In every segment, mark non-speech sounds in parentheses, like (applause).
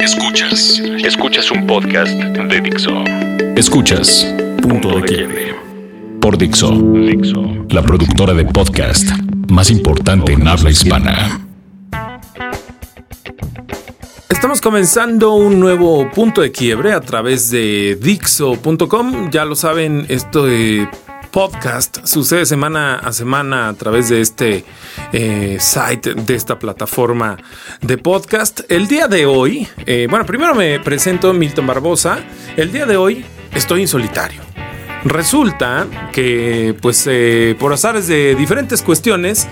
Escuchas. Escuchas un podcast de Dixo. Escuchas Punto de Quiebre. Por Dixo. Dixo. La productora de podcast más importante en habla hispana. Estamos comenzando un nuevo punto de quiebre a través de Dixo.com. Ya lo saben, esto de podcast sucede semana a semana a través de este eh, site, de esta plataforma de podcast. El día de hoy, eh, bueno, primero me presento Milton Barbosa. El día de hoy estoy en solitario. Resulta que, pues, eh, por azares de diferentes cuestiones,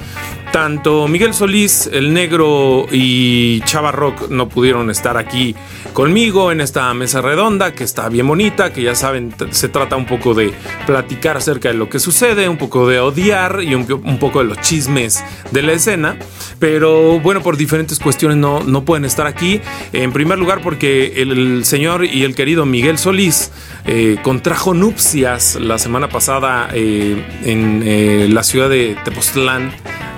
tanto Miguel Solís, el negro y Chava Rock no pudieron estar aquí conmigo en esta mesa redonda que está bien bonita, que ya saben, se trata un poco de platicar acerca de lo que sucede, un poco de odiar y un, poco de los chismes de la escena. Pero bueno, por diferentes cuestiones no, no pueden estar aquí. En primer lugar porque el, señor y el querido Miguel Solís eh, contrajo nupcias la semana pasada eh, en eh, la ciudad de Tepoztlán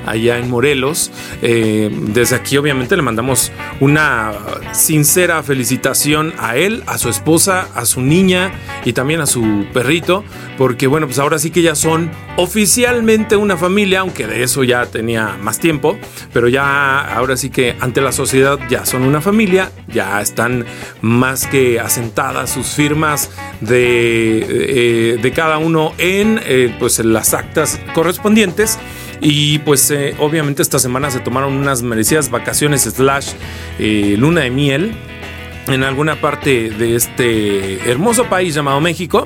allá en Morelos. Eh, desde aquí obviamente le mandamos una sincera felicitación a él, a su esposa, a su niña y también a su perrito, porque bueno, pues ahora sí que ya son oficialmente una familia, aunque de eso ya tenía más tiempo, pero ya ahora sí que ante la sociedad ya son una familia, ya están más que asentadas sus firmas de, eh, cada uno en eh, pues las actas correspondientes. Y pues eh, obviamente esta semana se tomaron unas merecidas vacaciones slash eh, luna de miel en alguna parte de este hermoso país llamado México.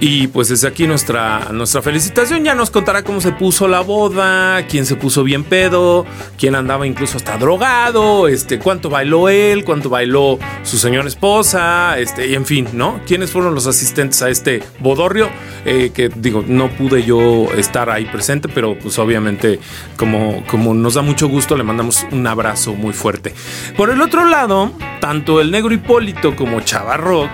Y pues desde aquí nuestra, nuestra felicitación. Ya nos contará cómo se puso la boda, quién se puso bien pedo, quién andaba incluso hasta drogado, este, cuánto bailó él, cuánto bailó su señora esposa, este, y en fin, ¿no? ¿Quiénes fueron los asistentes a este bodorrio? Eh, que digo, no pude yo estar ahí presente, pero pues obviamente como, como nos da mucho gusto, le mandamos un abrazo muy fuerte. Por el otro lado, tanto el negro Hipólito como Chavarrock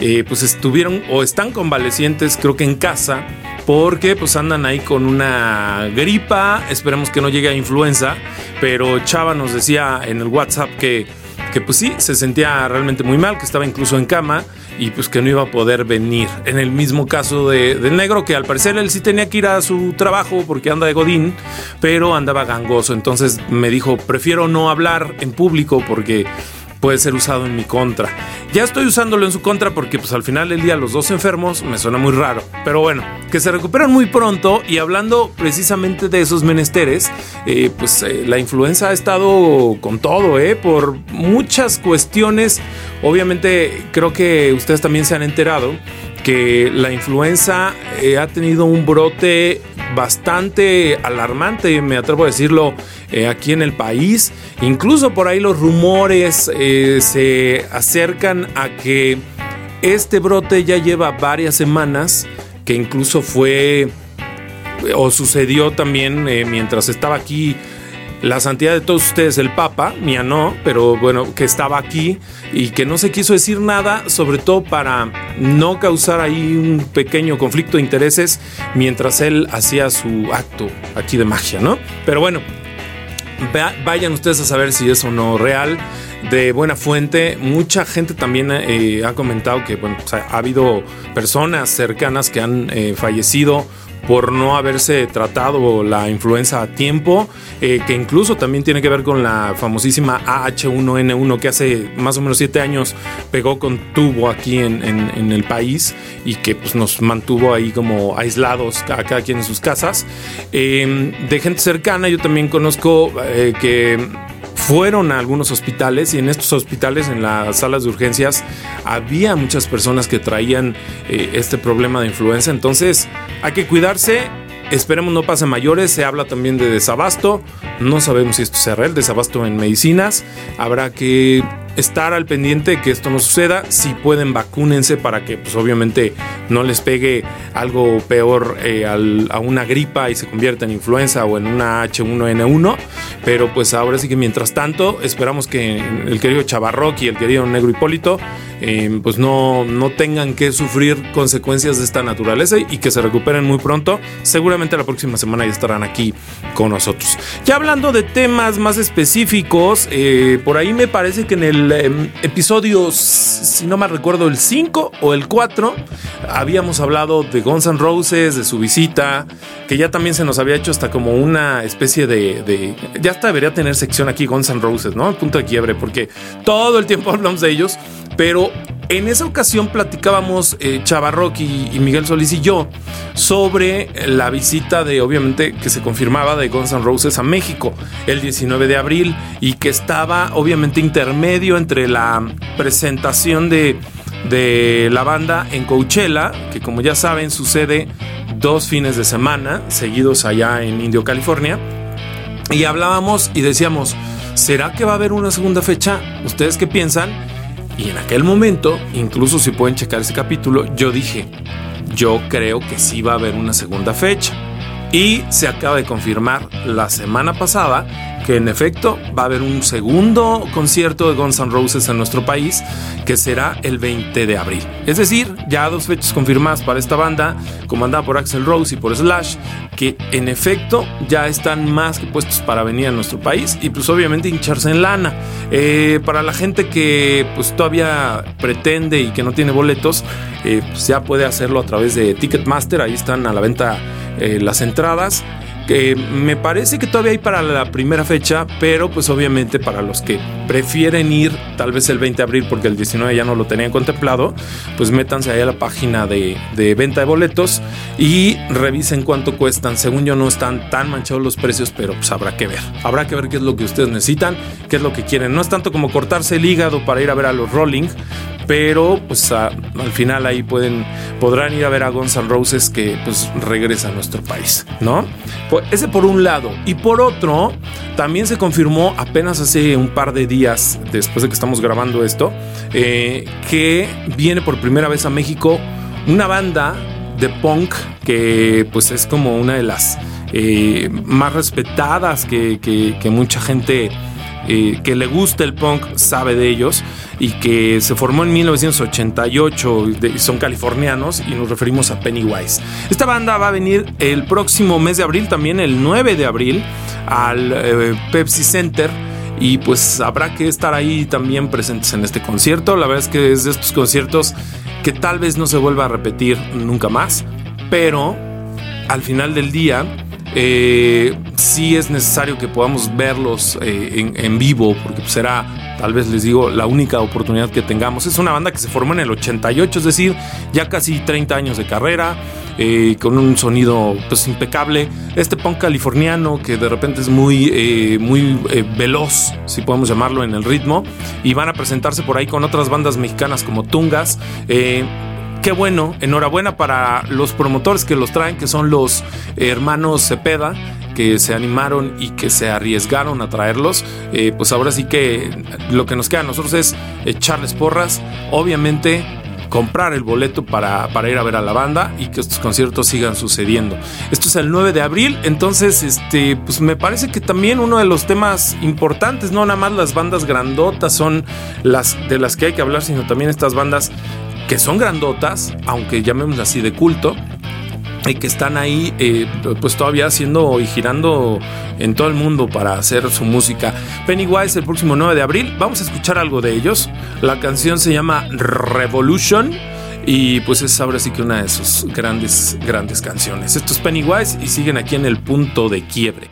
eh, pues estuvieron o están convalecientes creo que en casa porque pues andan ahí con una gripa, esperemos que no llegue a influenza, pero Chava nos decía en el WhatsApp que, que pues sí, se sentía realmente muy mal, que estaba incluso en cama y pues que no iba a poder venir. En el mismo caso de, del negro, que al parecer él sí tenía que ir a su trabajo porque anda de Godín, pero andaba gangoso. Entonces me dijo, prefiero no hablar en público porque puede ser usado en mi contra. Ya estoy usándolo en su contra porque pues al final del día los dos enfermos me suena muy raro. Pero bueno, que se recuperan muy pronto y hablando precisamente de esos menesteres, eh, pues eh, la influenza ha estado con todo, ¿eh? Por muchas cuestiones. Obviamente creo que ustedes también se han enterado que la influenza eh, ha tenido un brote bastante alarmante, me atrevo a decirlo, eh, aquí en el país. Incluso por ahí los rumores eh, se acercan a que este brote ya lleva varias semanas, que incluso fue o sucedió también mientras estaba aquí la santidad de todos ustedes, el Papa, mía no, pero bueno, que estaba aquí y que no se quiso decir nada, sobre todo para no causar ahí un pequeño conflicto de intereses mientras él hacía su acto aquí de magia, ¿no? Pero bueno, vayan ustedes a saber si es o no real de buena fuente. Mucha gente también eh, ha comentado que bueno, ha habido personas cercanas que han eh, fallecido por no haberse tratado la influenza a tiempo, eh, que incluso también tiene que ver con la famosísima AH1N1 que hace más o menos siete años pegó con tubo aquí en, el país y que pues, nos mantuvo ahí como aislados a cada quien en sus casas. Em, de gente cercana, yo también conozco eh, que fueron a algunos hospitales y en estos hospitales, en las salas de urgencias, había muchas personas que traían eh, este problema de influenza. Entonces hay que cuidarse. Esperemos no pase mayores. Se habla también de desabasto. No sabemos si esto sea real. Desabasto en medicinas. Habrá que estar al pendiente de que esto no suceda. Si pueden, vacúnense para que, pues obviamente, no les pegue algo peor eh, a una gripa y se convierta en influenza o en una H1N1. Pero pues ahora sí que mientras tanto, esperamos que el querido Chavarroc y el querido Negro Hipólito eh, pues no, no tengan que sufrir consecuencias de esta naturaleza y que se recuperen muy pronto. Seguramente la próxima semana ya estarán aquí con nosotros. Ya hablando de temas más específicos, eh, por ahí me parece que en el el em, episodio, si no me recuerdo, el 5 o el 4, habíamos hablado de Guns N' Roses, de su visita, que ya también se nos había hecho hasta como una especie de. ya hasta debería tener sección aquí Guns N' Roses, ¿no? El punto de quiebre, porque todo el tiempo (laughs) hablamos de ellos, pero en esa ocasión platicábamos eh, y, Miguel Solís y yo sobre la visita de, obviamente, que se confirmaba de Guns N' Roses a México el 19 de abril y que estaba, obviamente, intermedio entre la presentación de, de la banda en Coachella, que como ya saben sucede dos fines de semana seguidos allá en Indio, California, y hablábamos y decíamos, ¿será que va a haber una segunda fecha? ¿Ustedes qué piensan? Y en aquel momento, incluso si pueden checar ese capítulo, yo dije, yo creo que sí va a haber una segunda fecha. Y se acaba de confirmar la semana pasada que en efecto va a haber un segundo concierto de Guns N' Roses en nuestro país que será el 20 de abril. Es decir, ya dos fechas confirmadas para esta banda, comandada por Axel Rose y por Slash, que en efecto ya están más que puestos para venir a nuestro país y pues obviamente hincharse en lana. Eh, para la gente que pues todavía pretende y que no tiene boletos, eh, pues ya puede hacerlo a través de Ticketmaster, ahí están a la venta eh, las entradas que me parece que todavía hay para la primera fecha, pero pues obviamente para los que prefieren ir tal vez el 20 de abril porque el 19 ya no lo tenían contemplado, pues métanse ahí a la página de, venta de boletos y revisen cuánto cuestan. Según yo no están tan manchados los precios, pero pues habrá que ver. Habrá que ver qué es lo que ustedes necesitan, qué es lo que quieren. No es tanto como cortarse el hígado para ir a ver a los Rolling, pero pues al final ahí pueden podrán ir a ver a Guns N' Roses que pues regresa a nuestro país, ¿no? Pues ese por un lado y por otro también se confirmó apenas hace un par de días después de que estamos grabando esto eh, que viene por primera vez a México una banda de punk que pues es como una de las eh, más respetadas que, que mucha gente eh, que le gusta el punk sabe de ellos y que se formó en 1988 y son californianos y nos referimos a Pennywise. Esta banda va a venir el próximo mes de abril, también el 9 de abril, al eh, Pepsi Center y pues habrá que estar ahí también presentes en este concierto. La verdad es que es de estos conciertos que tal vez no se vuelva a repetir nunca más, pero al final del día eh, sí es necesario que podamos verlos eh, en, vivo, porque será, tal vez les digo, la única oportunidad que tengamos. Es una banda que se formó en el 88, es decir, ya casi 30 años de carrera, eh, con un sonido pues impecable. Este punk californiano que de repente es muy, eh, muy veloz, si podemos llamarlo, en el ritmo, y van a presentarse por ahí con otras bandas mexicanas como Tungas qué bueno, enhorabuena para los promotores que los traen, que son los hermanos Cepeda, que se animaron y que se arriesgaron a traerlos. Eh, pues ahora sí que lo que nos queda a nosotros es echarles porras, obviamente comprar el boleto para, para, ir a ver a la banda y que estos conciertos sigan sucediendo. Esto es el 9 de abril, entonces este, pues me parece que también uno de los temas importantes, no nada más las bandas grandotas son las de las que hay que hablar, sino también estas bandas que son grandotas, aunque llamémoslas así de culto, y que están ahí eh, pues todavía haciendo y girando en todo el mundo para hacer su música. Pennywise el próximo 9 de abril, vamos a escuchar algo de ellos. La canción se llama Revolution y pues es ahora sí que una de sus grandes, grandes canciones. Esto es Pennywise y siguen aquí en el punto de quiebre.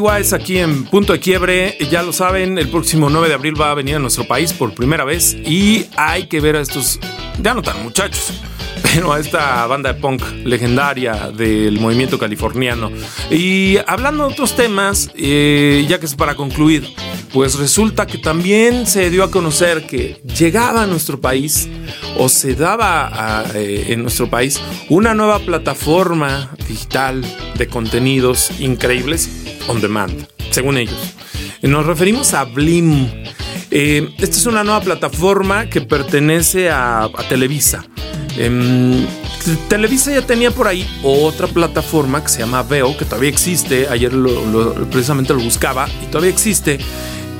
Pennywise aquí en Punto de Quiebre. Ya lo saben, el próximo 9 de abril va a venir a nuestro país por primera vez y hay que ver a estos, ya no tan muchachos, (laughs) pero a esta banda de punk legendaria del movimiento californiano. Y hablando de otros temas, eh, ya que es para concluir, pues resulta que también se dio a conocer que llegaba a nuestro país o se daba eh, en nuestro país una nueva plataforma digital de contenidos increíbles on demand, según ellos. Nos referimos a Blim. Eh, esta es una nueva plataforma que pertenece a, Televisa. Em, Televisa ya tenía por ahí otra plataforma que se llama Veo, que todavía existe. Ayer precisamente lo buscaba y todavía existe.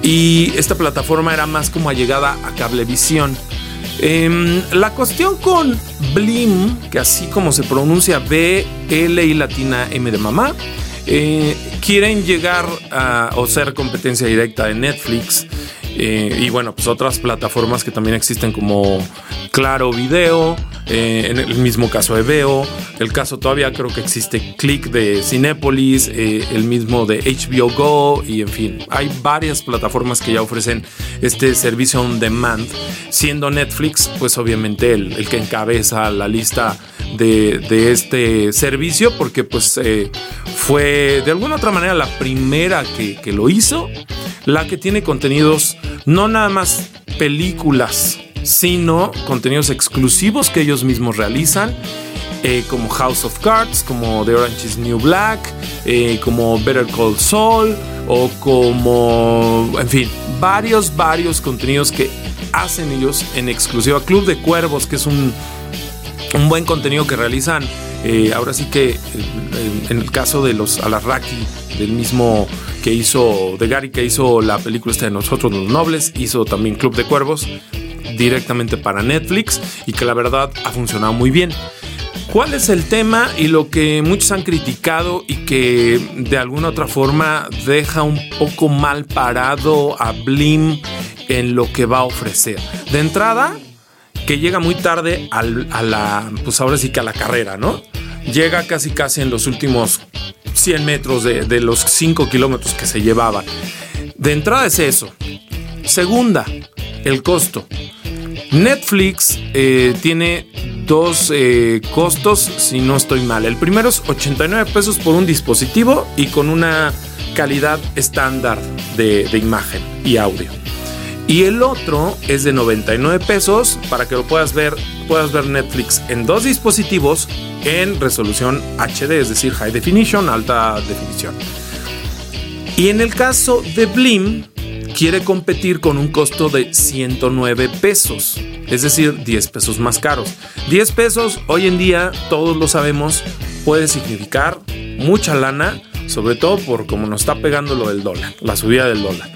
Y esta plataforma era más como allegada a Cablevisión. Em, la cuestión con Blim, que así como se pronuncia B, L y latina M de mamá, eh, quieren llegar a o ser competencia directa de Netflix eh, y bueno, pues otras plataformas que también existen como Claro Video, eh, en el mismo caso de Veo, el caso todavía creo que existe Click de Cinepolis, eh, el mismo de HBO Go y en fin, hay varias plataformas que ya ofrecen este servicio on demand, siendo Netflix pues obviamente el, que encabeza la lista de, este servicio porque pues fue de alguna otra manera la primera que, que lo hizo, la que tiene contenidos no nada más películas, sino contenidos exclusivos que ellos mismos realizan. Eh, como House of Cards, como The Orange is New Black, eh, como Better Call Saul, o como, en fin, varios, varios contenidos que hacen ellos en exclusiva. Club de Cuervos, que es un, un buen contenido que realizan. Eh, ahora sí que en el caso de los Alarraki, del mismo que hizo, de Gary, que hizo la película esta de Nosotros los Nobles, hizo también Club de Cuervos directamente para Netflix y que la verdad ha funcionado muy bien. ¿Cuál es el tema y lo que muchos han criticado y que de alguna otra forma deja un poco mal parado a Blim en lo que va a ofrecer? De entrada, que llega muy tarde a la, pues ahora sí que a la carrera, ¿no? Llega casi casi en los últimos 100 metros de, los 5 kilómetros que se llevaban. De entrada es eso. Segunda, el costo. Netflix eh, tiene dos eh, costos, si no estoy mal. El primero es 89 pesos por un dispositivo y con una calidad estándar de, de imagen y audio. Y el otro es de 99 pesos para que lo puedas ver, puedas ver Netflix en dos dispositivos en resolución HD, es decir, High Definition, alta definición. Y en el caso de Blim, quiere competir con un costo de 109 pesos, es decir, 10 pesos más caros. 10 pesos hoy en día, todos lo sabemos, puede significar mucha lana, sobre todo por cómo nos está pegando lo del dólar, la subida del dólar.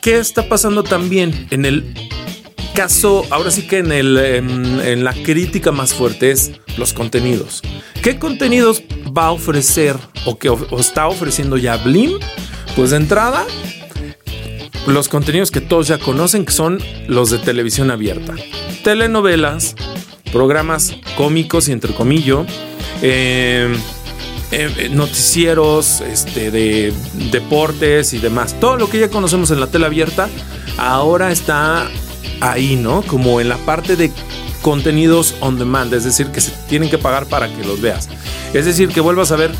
¿Qué está pasando también en el caso, ahora sí que en, el, en, la crítica más fuerte es los contenidos. ¿Qué contenidos va a ofrecer o que está ofreciendo ya Blim? Pues de entrada, los contenidos que todos ya conocen, son los de televisión abierta. Telenovelas, programas cómicos y entre comillas, eh, eh, noticieros este, de deportes y demás. Todo lo que ya conocemos en la tele abierta ahora está ahí, ¿no? Como en la parte de contenidos on demand, es decir, que se tienen que pagar para que los veas. Es decir, que vuelvas a ver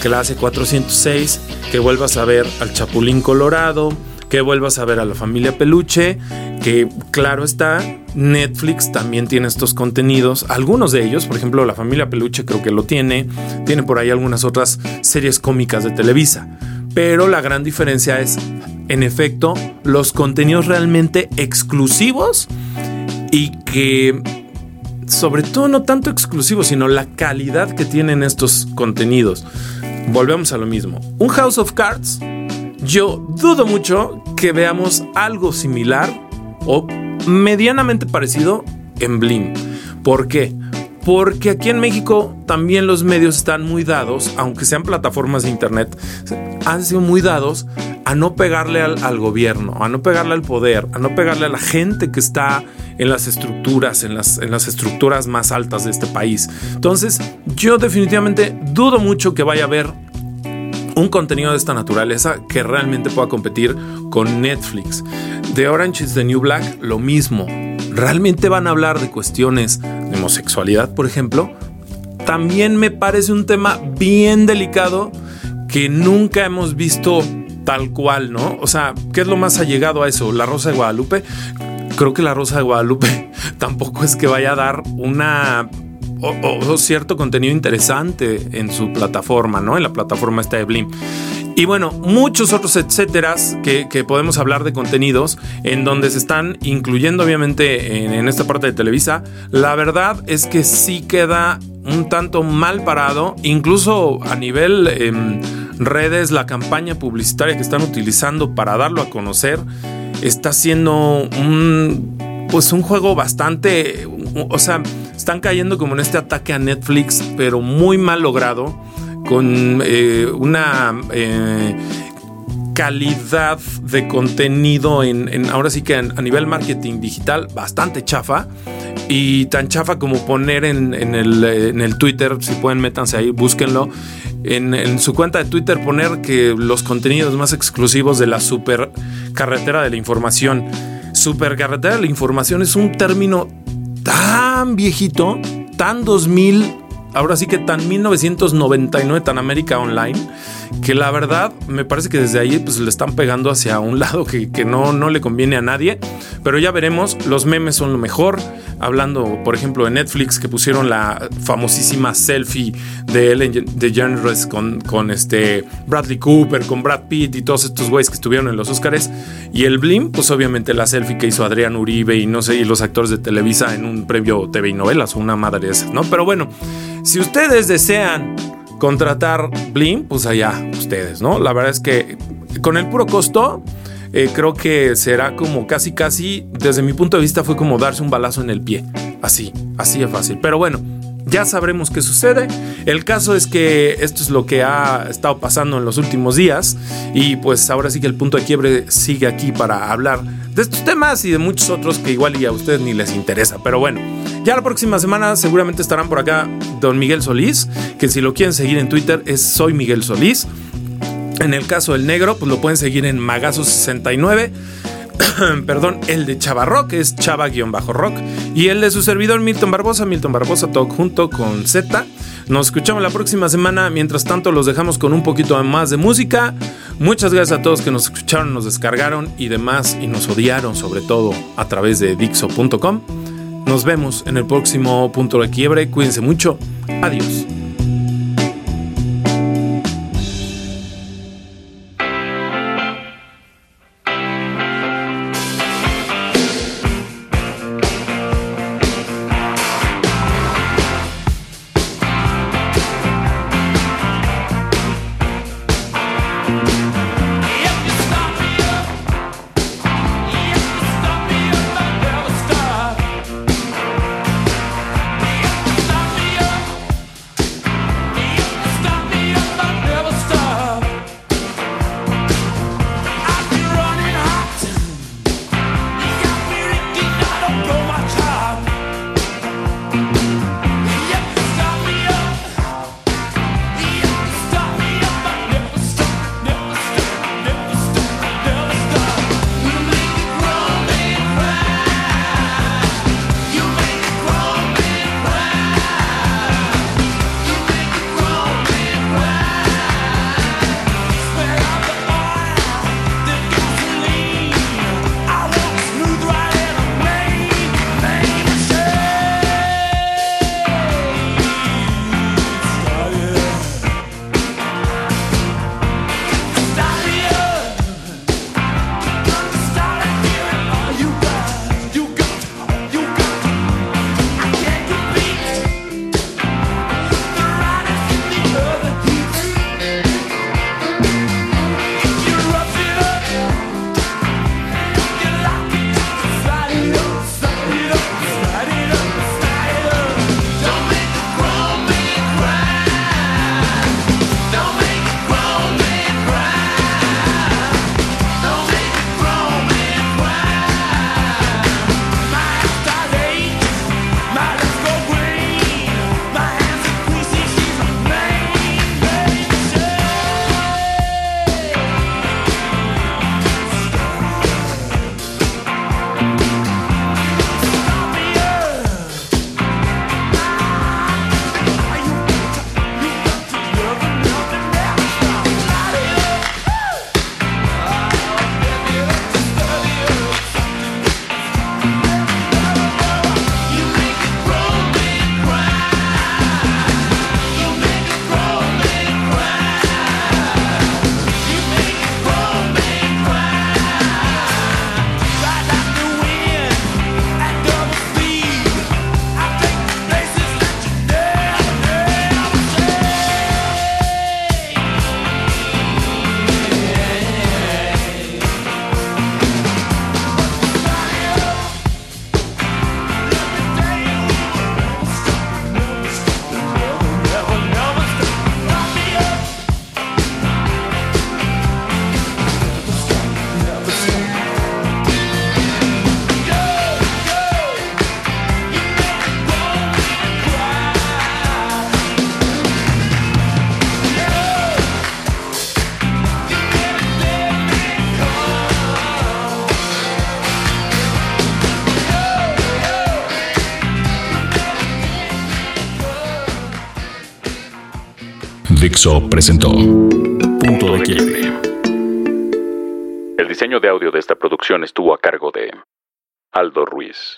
clase 406, que vuelvas a ver al Chapulín Colorado, que vuelvas a ver a la familia Peluche, que claro está, Netflix también tiene estos contenidos, algunos de ellos, por ejemplo, la familia Peluche creo que lo tiene, tiene por ahí algunas otras series cómicas de Televisa, pero la gran diferencia es en efecto, los contenidos realmente exclusivos y que, sobre todo, no tanto exclusivos, sino la calidad que tienen estos contenidos. Volvemos a lo mismo. Un House of Cards, yo dudo mucho que veamos algo similar o medianamente parecido en Blim. ¿Por qué? Porque aquí en México también los medios están muy dados, aunque sean plataformas de internet, han sido muy dados a no pegarle al, gobierno, a no pegarle al poder, a no pegarle a la gente que está en las estructuras, en las, en las estructuras más altas de este país. Entonces, yo definitivamente dudo mucho que vaya a haber un contenido de esta naturaleza que realmente pueda competir con Netflix. The Orange is the New Black, lo mismo. ¿Realmente van a hablar de cuestiones de homosexualidad, por ejemplo? También me parece un tema bien delicado que nunca hemos visto tal cual, ¿no? O sea, ¿qué es lo más allegado a eso? La Rosa de Guadalupe. Creo que la Rosa de Guadalupe (laughs) tampoco es que vaya a dar una o, cierto contenido interesante en su plataforma, ¿no? En la plataforma esta de Blim. Y bueno, muchos otros etcéteras que, podemos hablar de contenidos en donde se están incluyendo obviamente en, esta parte de Televisa. La verdad es que sí queda un tanto mal parado, incluso a nivel em, redes, la campaña publicitaria que están utilizando para darlo a conocer está siendo un pues un juego bastante, o sea, están cayendo como en este ataque a Netflix, pero muy mal logrado, con eh, una eh, calidad de contenido en, ahora sí que a nivel marketing digital bastante chafa y tan chafa como poner en, el, Twitter, si pueden métanse ahí, búsquenlo, en, en, su cuenta de Twitter poner que los contenidos más exclusivos de la super carretera de la información. Supercarretera de la información es un término tan viejito, tan 2000, ahora sí que tan 1999, tan América Online, que la verdad me parece que desde ahí pues le están pegando hacia un lado que, no, no le conviene a nadie, pero ya veremos, los memes son lo mejor, hablando por ejemplo de Netflix que pusieron la famosísima selfie de Ellen DeGeneres con, con este Bradley Cooper, con Brad Pitt y todos estos güeyes que estuvieron en los Oscars y el Blim, pues obviamente la selfie que hizo Adrián Uribe y no sé, y los actores de Televisa en un previo TV y novelas o una madre de esas, ¿no? Pero bueno, si ustedes desean contratar Blim, pues allá ustedes, ¿no? La verdad es que con el puro costo, eh, creo que será como casi, casi, desde mi punto de vista, fue como darse un balazo en el pie. Así, así es fácil. Pero bueno, ya sabremos qué sucede. El caso es que esto es lo que ha estado pasando en los últimos días y pues ahora sí que el punto de quiebre sigue aquí para hablar de estos temas y de muchos otros que igual y a ustedes ni les interesa. Pero bueno, ya la próxima semana seguramente estarán por acá don Miguel Solís, que si lo quieren seguir en Twitter es soy Miguel Solís. En el caso del negro, pues lo pueden seguir en Magazo69. (coughs) perdón, el de Chava que es Chava-Rock. Y el de su servidor Milton Barbosa, Milton Barbosa Talk junto con Z. Nos escuchamos la próxima semana. Mientras tanto, los dejamos con un poquito más de música. Muchas gracias a todos que nos escucharon, nos descargaron y demás, y nos odiaron, sobre todo a través de Dixo.com. Nos vemos en el próximo punto de quiebre. Cuídense mucho. Adiós. Presentó Punto de. El diseño de audio de esta producción estuvo a cargo de Aldo Ruiz.